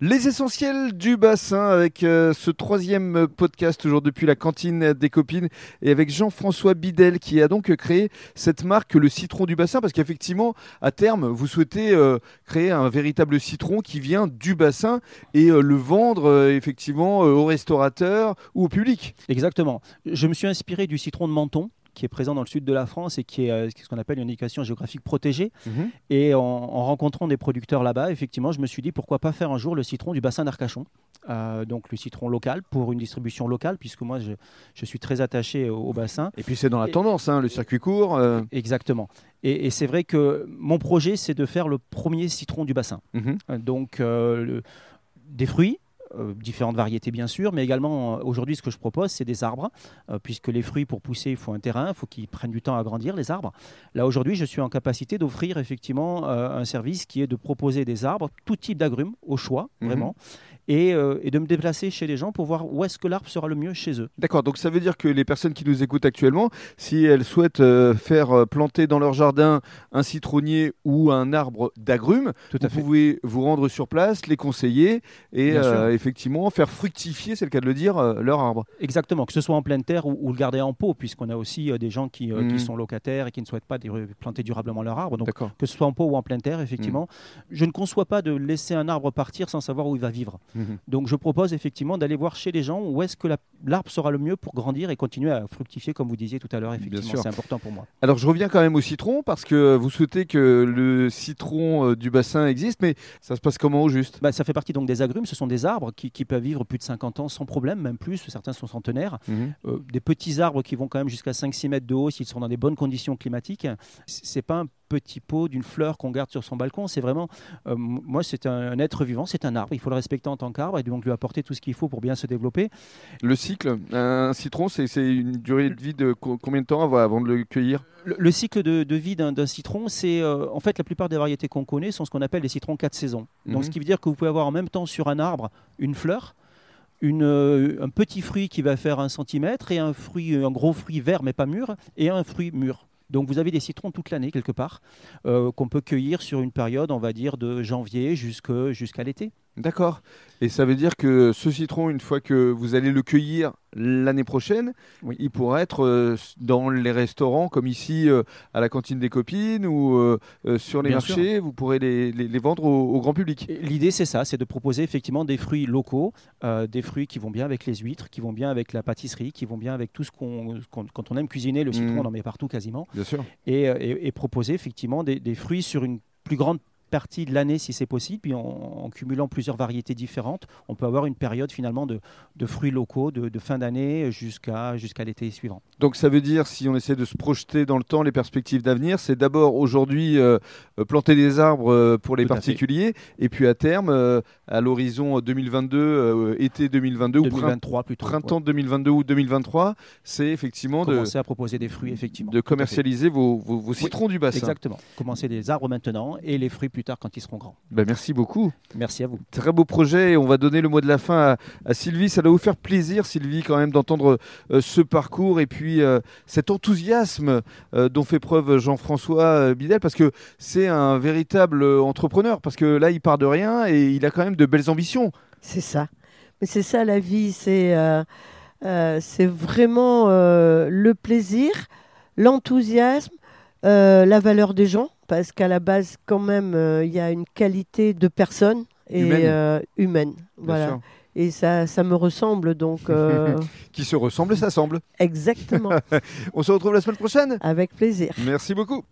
Les essentiels du bassin avec euh, ce troisième podcast toujours depuis la cantine des copines et avec Jean-François Bidel qui a donc créé cette marque le citron du bassin parce qu'effectivement à terme vous souhaitez euh, créer un véritable citron qui vient du bassin et euh, le vendre effectivement aux restaurateurs ou au public. Exactement. Je me suis inspiré du citron de Menton qui est présent dans le sud de la France et qui est euh, ce qu'on appelle une indication géographique protégée. Mhm. Et en, rencontrant des producteurs là-bas, effectivement, je me suis dit pourquoi pas faire un jour le citron du bassin d'Arcachon. Euh, donc le citron local pour une distribution locale, puisque moi je, je suis très attaché au, bassin. Et puis c'est dans la tendance, hein, le circuit court. Euh. Exactement. Et, c'est vrai que mon projet, c'est de faire le premier citron du bassin. Mhm. Donc des fruits, euh, différentes variétés bien sûr, mais également euh, aujourd'hui ce que je propose c'est des arbres, euh, puisque les fruits pour pousser il faut un terrain, il faut qu'ils prennent du temps à grandir les arbres. Là aujourd'hui je suis en capacité d'offrir effectivement un service qui est de proposer des arbres, tout type d'agrumes au choix mhm. vraiment, euh, et, de me déplacer chez les gens pour voir où est-ce que l'arbre sera le mieux chez eux. D'accord, donc ça veut dire que les personnes qui nous écoutent actuellement, si elles souhaitent euh, faire euh, planter dans leur jardin un citronnier ou un arbre d'agrumes, vous pouvez vous rendre sur place, les conseiller et effectivement faire fructifier, c'est le cas de le dire, leur arbre. Exactement, que ce soit en pleine terre ou, le garder en pot, puisqu'on a aussi des gens qui, mmh. sont locataires et qui ne souhaitent pas planter durablement leur arbre. Donc que ce soit en pot ou en pleine terre, effectivement, mmh. je ne conçois pas de laisser un arbre partir sans savoir où il va vivre. Mhm. Donc je propose effectivement d'aller voir chez les gens où est-ce que l'arbre sera le mieux pour grandir et continuer à fructifier, comme vous disiez tout à l'heure. Effectivement, c'est important pour moi. Alors je reviens quand même au citron parce que vous souhaitez que le citron euh, du bassin existe, mais ça se passe comment au juste? Bah, Ça fait partie donc des agrumes. Ce sont des arbres qui, peuvent vivre plus de 50 ans sans problème, même plus. Certains sont centenaires. Mhm. Euh, des petits arbres qui vont quand même jusqu'à 5-6 mètres de haut s'ils sont dans des bonnes conditions climatiques. C'est pas un petit pot d'une fleur qu'on garde sur son balcon. C'est vraiment, euh, moi, c'est un, être vivant, c'est un arbre. Il faut le respecter en tant qu'arbre et donc lui apporter tout ce qu'il faut pour bien se développer. Le cycle, un citron, c'est une durée de vie de combien de temps avant, de le cueillir? Le, cycle de, vie d'un citron, c'est euh, en fait la plupart des variétés qu'on connaît sont ce qu'on appelle les citrons 4 saisons. Donc, ce mhm. qui veut dire que vous pouvez avoir en même temps sur un arbre une fleur. Une, euh, un petit fruit qui va faire un centimètre et un fruit, un gros fruit vert mais pas mûr et un fruit mûr. Donc vous avez des citrons toute l'année quelque part euh, qu'on peut cueillir sur une période, on va dire, de janvier jusqu'à l'été. D'accord. Et ça veut dire que ce citron, une fois que vous allez le cueillir l'année prochaine, il pourra être euh, dans les restaurants, comme ici euh, à la cantine des copines ou euh, sur les marchés. Vous pourrez les, vendre au, grand public. L'idée, c'est ça, c'est de proposer effectivement des fruits locaux, des fruits qui vont bien avec les huîtres, qui vont bien avec la pâtisserie, qui vont bien avec tout ce qu'on. quand on aime cuisiner, le citron, mmh. on en met partout quasiment. Bien sûr. Et, proposer effectivement des, des fruits sur une plus grande partie de l'année si c'est possible, puis en, cumulant plusieurs variétés différentes, on peut avoir une période finalement de, fruits locaux de, fin d'année jusqu'à jusqu'à l'été suivant. Donc ça veut dire, si on essaie de se projeter dans le temps, les perspectives d'avenir, c'est d'abord aujourd'hui euh, euh, planter des arbres euh, pour les particuliers, et puis à terme, à l'horizon 2022, été 2022 ou printemps 2022 ou 2023, c'est effectivement de commencer à proposer des fruits effectivement, de commercialiser vos, vos, citrons du bassin. Exactement. Commencer des arbres maintenant et les fruits plus tard quand ils seront grands. Ben merci beaucoup. Merci à vous. Très beau projet. On va donner le mot de la fin à, Sylvie. Ça doit vous faire plaisir, Sylvie, quand même, d'entendre euh, ce parcours et puis euh, cet enthousiasme euh, dont fait preuve Jean-François Bidel, parce que c'est un véritable entrepreneur, parce que là, il part de rien et il a quand même de belles ambitions. C'est ça. Mais c'est ça la vie. C'est c'est vraiment le plaisir, l'enthousiasme, la valeur des gens parce qu'à la base, quand même, euh, il y a une qualité de personne et humaine. Euh, voilà. Et ça, ça me ressemble donc. Euh, Qui se ressemble, ça semble. Exactement. On se retrouve la semaine prochaine. Avec plaisir. Merci beaucoup.